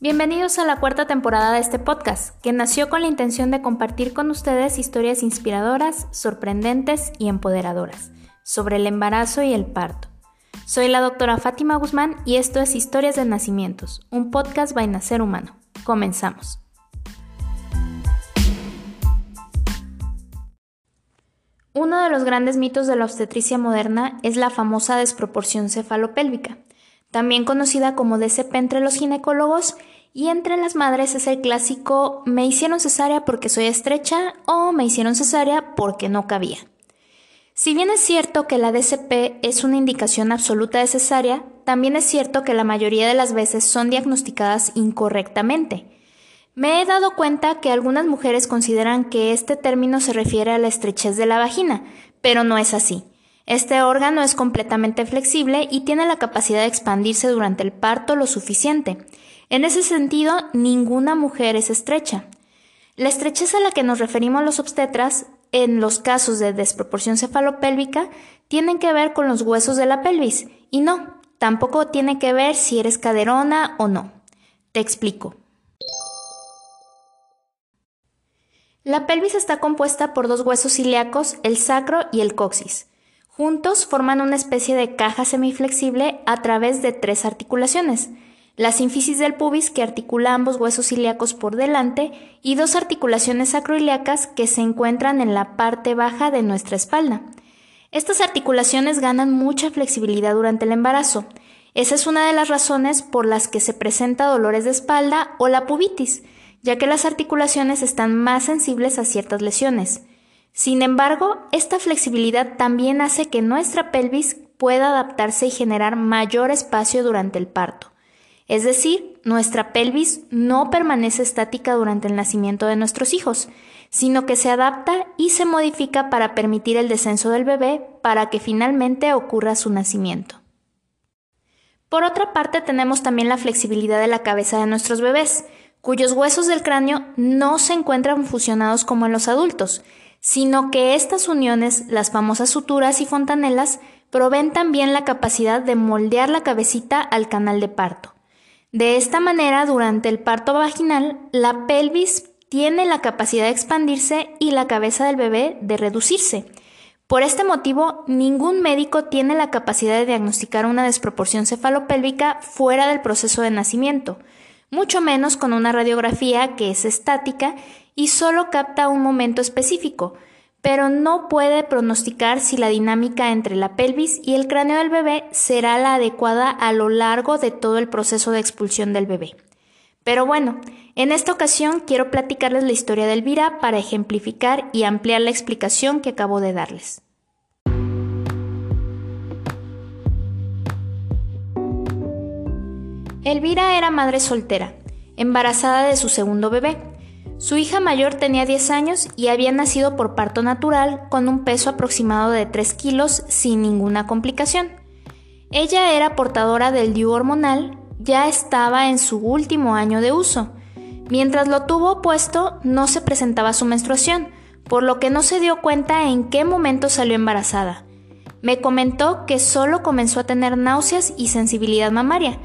Bienvenidos a la cuarta temporada de este podcast, que nació con la intención de compartir con ustedes historias inspiradoras, sorprendentes y empoderadoras sobre el embarazo y el parto. Soy la doctora Fátima Guzmán y esto es Historias de Nacimientos, un podcast by Nacer Humano. Comenzamos. Uno de los grandes mitos de la obstetricia moderna es la famosa desproporción cefalopélvica también conocida como DCP entre los ginecólogos, y entre las madres es el clásico me hicieron cesárea porque soy estrecha o me hicieron cesárea porque no cabía. Si bien es cierto que la DCP es una indicación absoluta de cesárea, también es cierto que la mayoría de las veces son diagnosticadas incorrectamente. Me he dado cuenta que algunas mujeres consideran que este término se refiere a la estrechez de la vagina, pero no es así. Este órgano es completamente flexible y tiene la capacidad de expandirse durante el parto lo suficiente. En ese sentido, ninguna mujer es estrecha. La estrechez a la que nos referimos los obstetras en los casos de desproporción cefalopélvica tienen que ver con los huesos de la pelvis y no, tampoco tiene que ver si eres caderona o no. Te explico. La pelvis está compuesta por dos huesos ilíacos, el sacro y el coxis. Juntos forman una especie de caja semiflexible a través de tres articulaciones. La sínfisis del pubis que articula ambos huesos ilíacos por delante y dos articulaciones sacroiliacas que se encuentran en la parte baja de nuestra espalda. Estas articulaciones ganan mucha flexibilidad durante el embarazo. Esa es una de las razones por las que se presenta dolores de espalda o la pubitis, ya que las articulaciones están más sensibles a ciertas lesiones. Sin embargo, esta flexibilidad también hace que nuestra pelvis pueda adaptarse y generar mayor espacio durante el parto. Es decir, nuestra pelvis no permanece estática durante el nacimiento de nuestros hijos, sino que se adapta y se modifica para permitir el descenso del bebé para que finalmente ocurra su nacimiento. Por otra parte, tenemos también la flexibilidad de la cabeza de nuestros bebés, cuyos huesos del cráneo no se encuentran fusionados como en los adultos, sino que estas uniones, las famosas suturas y fontanelas, proveen también la capacidad de moldear la cabecita al canal de parto. De esta manera, durante el parto vaginal, la pelvis tiene la capacidad de expandirse y la cabeza del bebé de reducirse. Por este motivo, ningún médico tiene la capacidad de diagnosticar una desproporción cefalopélvica fuera del proceso de nacimiento, mucho menos con una radiografía que es estática y solo capta un momento específico, pero no puede pronosticar si la dinámica entre la pelvis y el cráneo del bebé será la adecuada a lo largo de todo el proceso de expulsión del bebé. Pero bueno, en esta ocasión quiero platicarles la historia de Elvira para ejemplificar y ampliar la explicación que acabo de darles. Elvira era madre soltera, embarazada de su segundo bebé. Su hija mayor tenía 10 años y había nacido por parto natural con un peso aproximado de 3 kilos sin ninguna complicación. Ella era portadora del DIU hormonal, ya estaba en su último año de uso. Mientras lo tuvo puesto no se presentaba su menstruación, por lo que no se dio cuenta en qué momento salió embarazada. Me comentó que solo comenzó a tener náuseas y sensibilidad mamaria,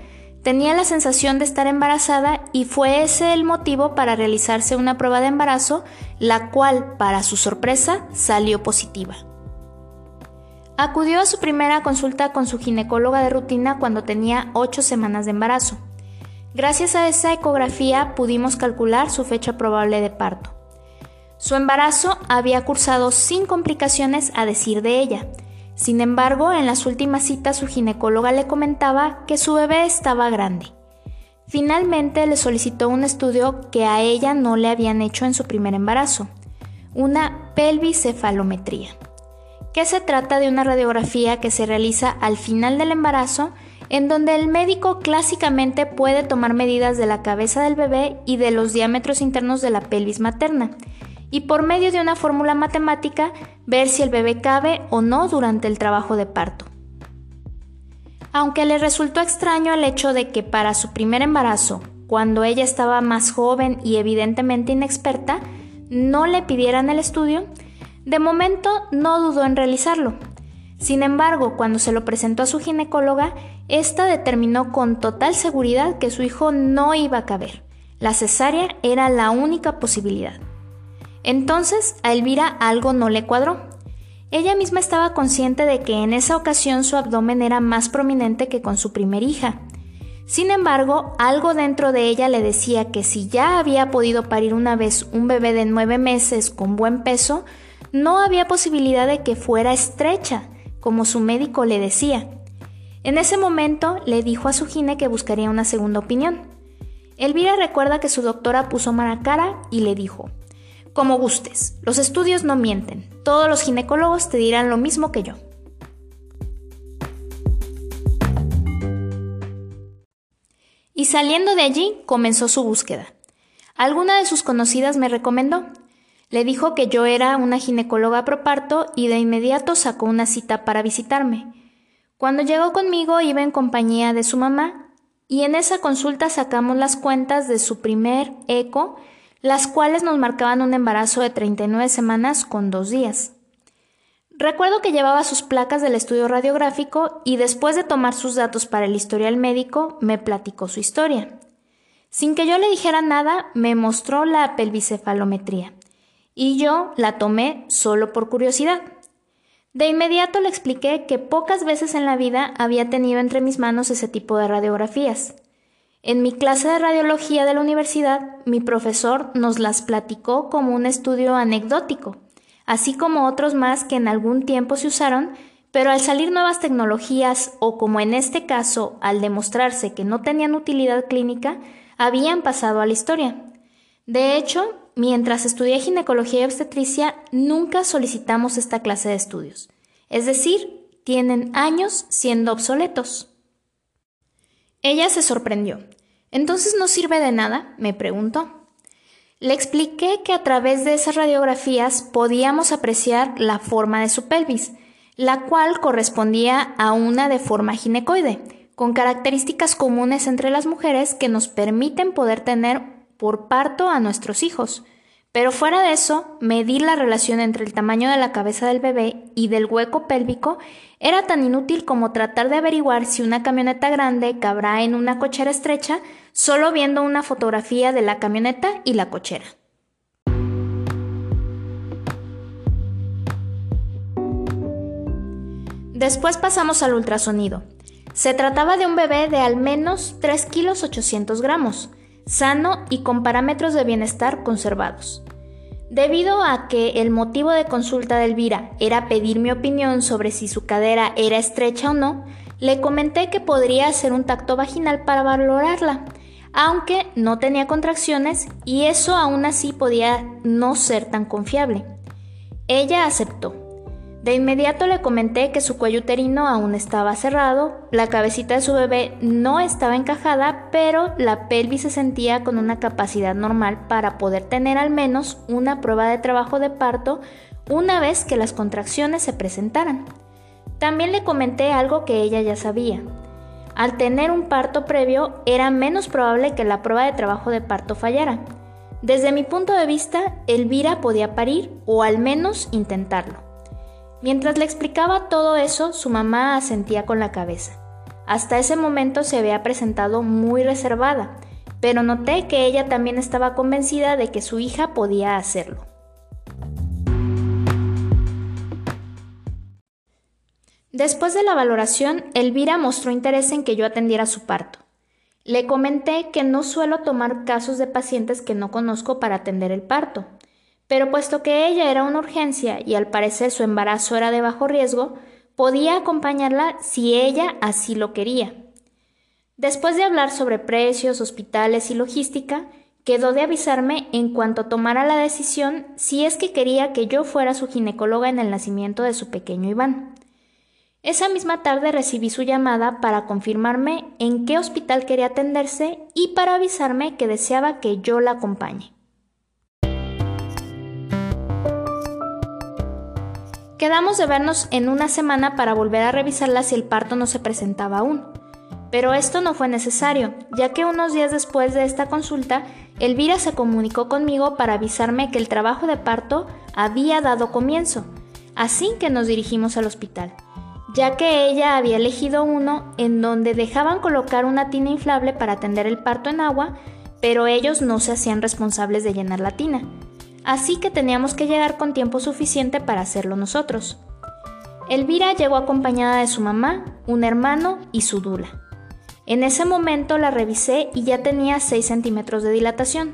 Tenía la sensación de estar embarazada y fue ese el motivo para realizarse una prueba de embarazo, la cual, para su sorpresa, salió positiva. Acudió a su primera consulta con su ginecóloga de rutina cuando tenía 8 semanas de embarazo. Gracias a esa ecografía pudimos calcular su fecha probable de parto. Su embarazo había cursado sin complicaciones a decir de ella, sin embargo, en las últimas citas su ginecóloga le comentaba que su bebé estaba grande. Finalmente le solicitó un estudio que a ella no le habían hecho en su primer embarazo, una pelvicefalometría, que se trata de una radiografía que se realiza al final del embarazo en donde el médico clásicamente puede tomar medidas de la cabeza del bebé y de los diámetros internos de la pelvis materna y por medio de una fórmula matemática ver si el bebé cabe o no durante el trabajo de parto. Aunque le resultó extraño el hecho de que para su primer embarazo, cuando ella estaba más joven y evidentemente inexperta, no le pidieran el estudio, de momento no dudó en realizarlo. Sin embargo, cuando se lo presentó a su ginecóloga, ésta determinó con total seguridad que su hijo no iba a caber. La cesárea era la única posibilidad. Entonces, a Elvira algo no le cuadró. Ella misma estaba consciente de que en esa ocasión su abdomen era más prominente que con su primer hija. Sin embargo, algo dentro de ella le decía que si ya había podido parir una vez un bebé de nueve meses con buen peso, no había posibilidad de que fuera estrecha, como su médico le decía. En ese momento le dijo a su gine que buscaría una segunda opinión. Elvira recuerda que su doctora puso mala cara y le dijo, como gustes, los estudios no mienten, todos los ginecólogos te dirán lo mismo que yo. Y saliendo de allí comenzó su búsqueda. Alguna de sus conocidas me recomendó, le dijo que yo era una ginecóloga proparto y de inmediato sacó una cita para visitarme. Cuando llegó conmigo iba en compañía de su mamá y en esa consulta sacamos las cuentas de su primer eco, las cuales nos marcaban un embarazo de 39 semanas con dos días. Recuerdo que llevaba sus placas del estudio radiográfico y después de tomar sus datos para el historial médico me platicó su historia. Sin que yo le dijera nada, me mostró la pelvicefalometría y yo la tomé solo por curiosidad. De inmediato le expliqué que pocas veces en la vida había tenido entre mis manos ese tipo de radiografías. En mi clase de radiología de la universidad, mi profesor nos las platicó como un estudio anecdótico, así como otros más que en algún tiempo se usaron, pero al salir nuevas tecnologías o como en este caso, al demostrarse que no tenían utilidad clínica, habían pasado a la historia. De hecho, mientras estudié ginecología y obstetricia, nunca solicitamos esta clase de estudios. Es decir, tienen años siendo obsoletos. Ella se sorprendió. ¿Entonces no sirve de nada? me preguntó. Le expliqué que a través de esas radiografías podíamos apreciar la forma de su pelvis, la cual correspondía a una de forma ginecoide, con características comunes entre las mujeres que nos permiten poder tener por parto a nuestros hijos. Pero fuera de eso, medir la relación entre el tamaño de la cabeza del bebé y del hueco pélvico era tan inútil como tratar de averiguar si una camioneta grande cabrá en una cochera estrecha solo viendo una fotografía de la camioneta y la cochera. Después pasamos al ultrasonido. Se trataba de un bebé de al menos 3 kilos 800 gramos sano y con parámetros de bienestar conservados. Debido a que el motivo de consulta de Elvira era pedir mi opinión sobre si su cadera era estrecha o no, le comenté que podría hacer un tacto vaginal para valorarla, aunque no tenía contracciones y eso aún así podía no ser tan confiable. Ella aceptó. De inmediato le comenté que su cuello uterino aún estaba cerrado, la cabecita de su bebé no estaba encajada, pero la pelvis se sentía con una capacidad normal para poder tener al menos una prueba de trabajo de parto una vez que las contracciones se presentaran. También le comenté algo que ella ya sabía. Al tener un parto previo era menos probable que la prueba de trabajo de parto fallara. Desde mi punto de vista, Elvira podía parir o al menos intentarlo. Mientras le explicaba todo eso, su mamá asentía con la cabeza. Hasta ese momento se había presentado muy reservada, pero noté que ella también estaba convencida de que su hija podía hacerlo. Después de la valoración, Elvira mostró interés en que yo atendiera su parto. Le comenté que no suelo tomar casos de pacientes que no conozco para atender el parto, pero puesto que ella era una urgencia y al parecer su embarazo era de bajo riesgo, podía acompañarla si ella así lo quería. Después de hablar sobre precios, hospitales y logística, quedó de avisarme en cuanto tomara la decisión si es que quería que yo fuera su ginecóloga en el nacimiento de su pequeño Iván. Esa misma tarde recibí su llamada para confirmarme en qué hospital quería atenderse y para avisarme que deseaba que yo la acompañe. Quedamos de vernos en una semana para volver a revisarla si el parto no se presentaba aún. Pero esto no fue necesario, ya que unos días después de esta consulta, Elvira se comunicó conmigo para avisarme que el trabajo de parto había dado comienzo, así que nos dirigimos al hospital. ya que ella había elegido uno en donde dejaban colocar una tina inflable para atender el parto en agua, pero ellos no se hacían responsables de llenar la tina. Así que teníamos que llegar con tiempo suficiente para hacerlo nosotros. Elvira llegó acompañada de su mamá, un hermano y su dula. En ese momento la revisé y ya tenía 6 centímetros de dilatación.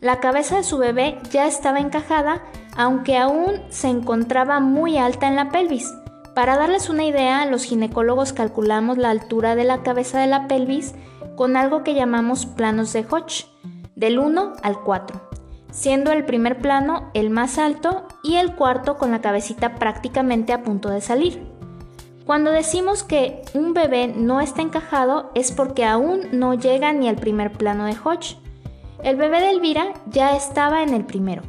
La cabeza de su bebé ya estaba encajada, aunque aún se encontraba muy alta en la pelvis. Para darles una idea, los ginecólogos calculamos la altura de la cabeza de la pelvis con algo que llamamos planos de Hodge, del 1 al 4, siendo el primer plano el más alto y el cuarto con la cabecita prácticamente a punto de salir. Cuando decimos que un bebé no está encajado es porque aún no llega ni al primer plano de Hodge. El bebé de Elvira ya estaba en el primero.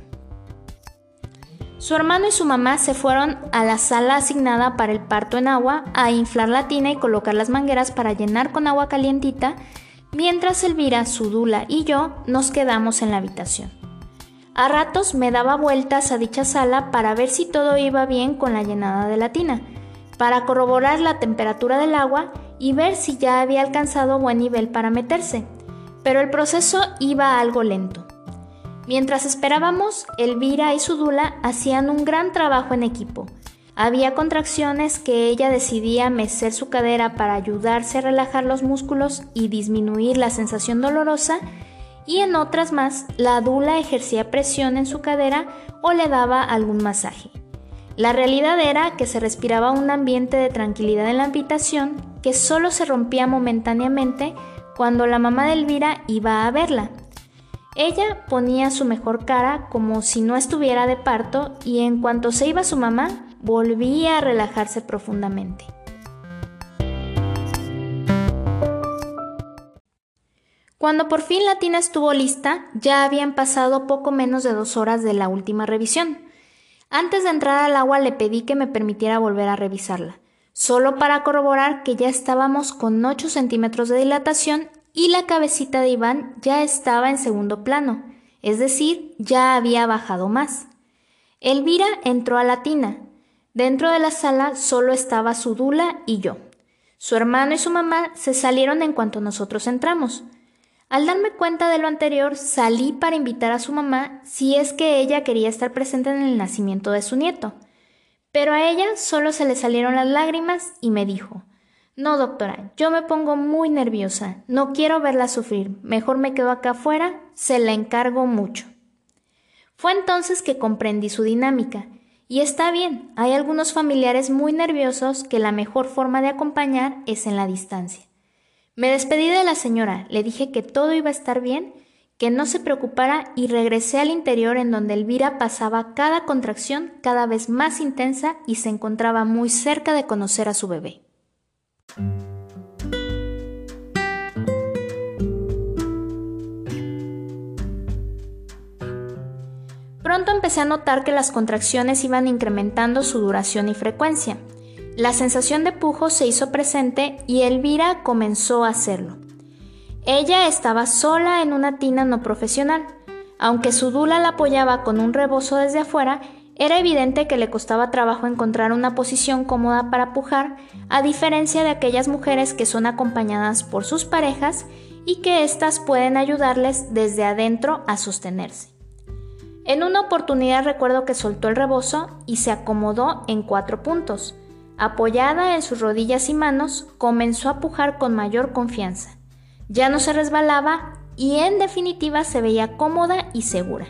Su hermano y su mamá se fueron a la sala asignada para el parto en agua a inflar la tina y colocar las mangueras para llenar con agua calientita, mientras Elvira, su dula y yo nos quedamos en la habitación. A ratos me daba vueltas a dicha sala para ver si todo iba bien con la llenada de la tina, para corroborar la temperatura del agua y ver si ya había alcanzado buen nivel para meterse, pero el proceso iba algo lento. Mientras esperábamos, Elvira y su dula hacían un gran trabajo en equipo. Había contracciones que ella decidía mecer su cadera para ayudarse a relajar los músculos y disminuir la sensación dolorosa, y en otras más, la dula ejercía presión en su cadera o le daba algún masaje. La realidad era que se respiraba un ambiente de tranquilidad en la habitación que solo se rompía momentáneamente cuando la mamá de Elvira iba a verla ella ponía su mejor cara como si no estuviera de parto y en cuanto se iba su mamá, volvía a relajarse profundamente. Cuando por fin la tina estuvo lista, ya habían pasado poco menos de dos horas de la última revisión. Antes de entrar al agua le pedí que me permitiera volver a revisarla, solo para corroborar que ya estábamos con 8 centímetros de dilatación y la cabecita de Iván ya estaba en segundo plano, es decir, ya había bajado más. Elvira entró a la tina. Dentro de la sala solo estaba su dula y yo. Su hermano y su mamá se salieron en cuanto nosotros entramos. Al darme cuenta de lo anterior, salí para invitar a su mamá si es que ella quería estar presente en el nacimiento de su nieto. Pero a ella solo se le salieron las lágrimas y me dijo no, doctora, yo me pongo muy nerviosa. No quiero verla sufrir. Mejor me quedo acá afuera. Se la encargo mucho. Fue entonces que comprendí su dinámica. Y está bien, hay algunos familiares muy nerviosos que la mejor forma de acompañar es en la distancia. Me despedí de la señora, le dije que todo iba a estar bien, que no se preocupara y regresé al interior en donde Elvira pasaba cada contracción cada vez más intensa y se encontraba muy cerca de conocer a su bebé. Pronto empecé a notar que las contracciones iban incrementando su duración y frecuencia. La sensación de pujo se hizo presente y Elvira comenzó a hacerlo. Ella estaba sola en una tina no profesional. Aunque su dula la apoyaba con un rebozo desde afuera, era evidente que le costaba trabajo encontrar una posición cómoda para pujar, a diferencia de aquellas mujeres que son acompañadas por sus parejas y que éstas pueden ayudarles desde adentro a sostenerse. En una oportunidad recuerdo que soltó el rebozo y se acomodó en cuatro puntos. Apoyada en sus rodillas y manos, comenzó a pujar con mayor confianza. Ya no se resbalaba y en definitiva se veía cómoda y segura.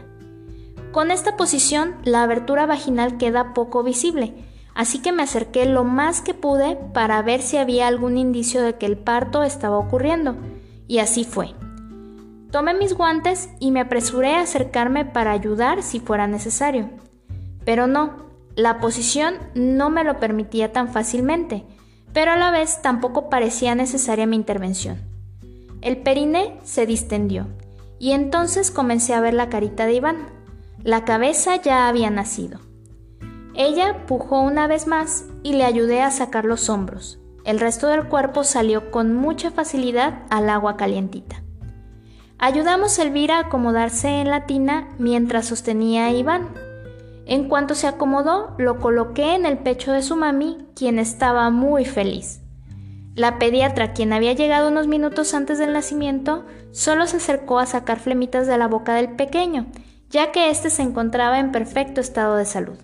Con esta posición, la abertura vaginal queda poco visible, así que me acerqué lo más que pude para ver si había algún indicio de que el parto estaba ocurriendo, y así fue. Tomé mis guantes y me apresuré a acercarme para ayudar si fuera necesario. Pero no, la posición no me lo permitía tan fácilmente, pero a la vez tampoco parecía necesaria mi intervención. El periné se distendió, y entonces comencé a ver la carita de Iván. La cabeza ya había nacido. Ella pujó una vez más y le ayudé a sacar los hombros. El resto del cuerpo salió con mucha facilidad al agua calientita. Ayudamos a Elvira a acomodarse en la tina mientras sostenía a Iván. En cuanto se acomodó, lo coloqué en el pecho de su mami, quien estaba muy feliz. La pediatra, quien había llegado unos minutos antes del nacimiento, solo se acercó a sacar flemitas de la boca del pequeño, ya que éste se encontraba en perfecto estado de salud.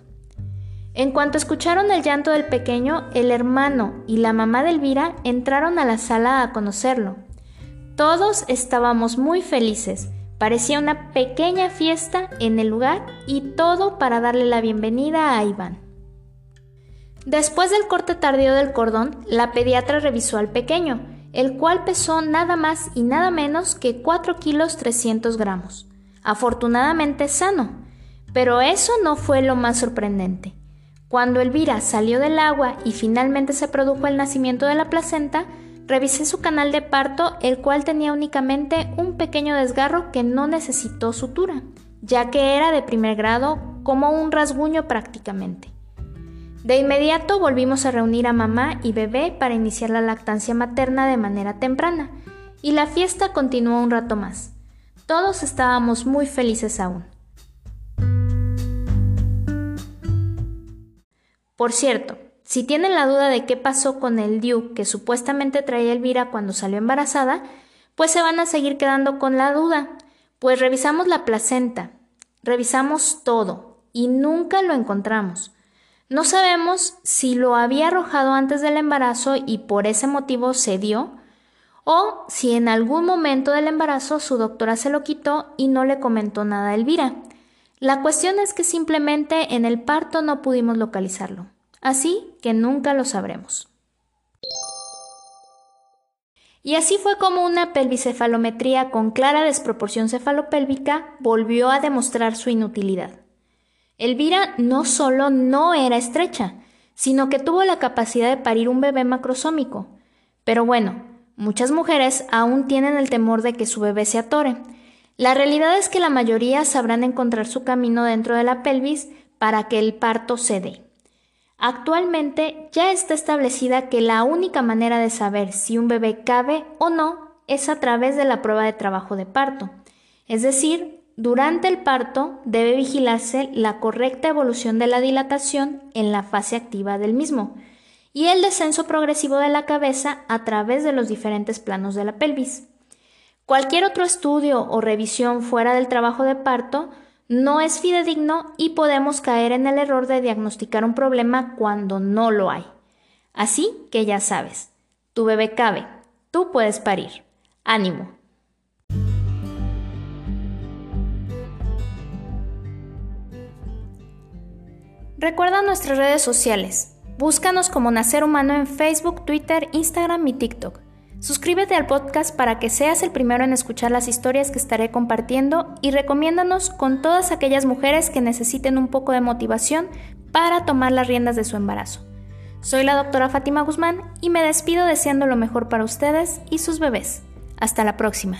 En cuanto escucharon el llanto del pequeño, el hermano y la mamá de Elvira entraron a la sala a conocerlo. Todos estábamos muy felices, Parecía una pequeña fiesta en el lugar y todo para darle la bienvenida a Iván. Después del corte tardío del cordón, la pediatra revisó al pequeño, el cual pesó nada más y nada menos que 4 kilos 300 gramos. Afortunadamente sano. Pero eso no fue lo más sorprendente. Cuando Elvira salió del agua y finalmente se produjo el nacimiento de la placenta, Revisé su canal de parto, el cual tenía únicamente un pequeño desgarro que no necesitó sutura, ya que era de primer grado como un rasguño prácticamente. De inmediato volvimos a reunir a mamá y bebé para iniciar la lactancia materna de manera temprana, y la fiesta continuó un rato más. Todos estábamos muy felices aún. Por cierto, si tienen la duda de qué pasó con el DIU que supuestamente traía Elvira cuando salió embarazada, pues se van a seguir quedando con la duda, pues revisamos la placenta, revisamos todo y nunca lo encontramos. No sabemos si lo había arrojado antes del embarazo y por ese motivo se dio, o si en algún momento del embarazo su doctora se lo quitó y no le comentó nada a Elvira. La cuestión es que simplemente en el parto no pudimos localizarlo así que nunca lo sabremos. Y así fue como una pelvicefalometría con clara desproporción cefalopélvica volvió a demostrar su inutilidad. Elvira no solo no era estrecha, sino que tuvo la capacidad de parir un bebé macrosómico. Pero bueno, muchas mujeres aún tienen el temor de que su bebé se atore. La realidad es que la mayoría sabrán encontrar su camino dentro de la pelvis para que el parto se dé. Actualmente ya está establecida que la única manera de saber si un bebé cabe o no es a través de la prueba de trabajo de parto. Es decir, durante el parto debe vigilarse la correcta evolución de la dilatación en la fase activa del mismo y el descenso progresivo de la cabeza a través de los diferentes planos de la pelvis. Cualquier otro estudio o revisión fuera del trabajo de parto no es fidedigno y podemos caer en el error de diagnosticar un problema cuando no lo hay. Así que ya sabes, tu bebé cabe, tú puedes parir. Ánimo. Recuerda nuestras redes sociales. Búscanos como Nacer Humano en Facebook, Twitter, Instagram y TikTok. Suscríbete al podcast para que seas el primero en escuchar las historias que estaré compartiendo y recomiéndanos con todas aquellas mujeres que necesiten un poco de motivación para tomar las riendas de su embarazo. Soy la doctora Fátima Guzmán y me despido deseando lo mejor para ustedes y sus bebés. Hasta la próxima.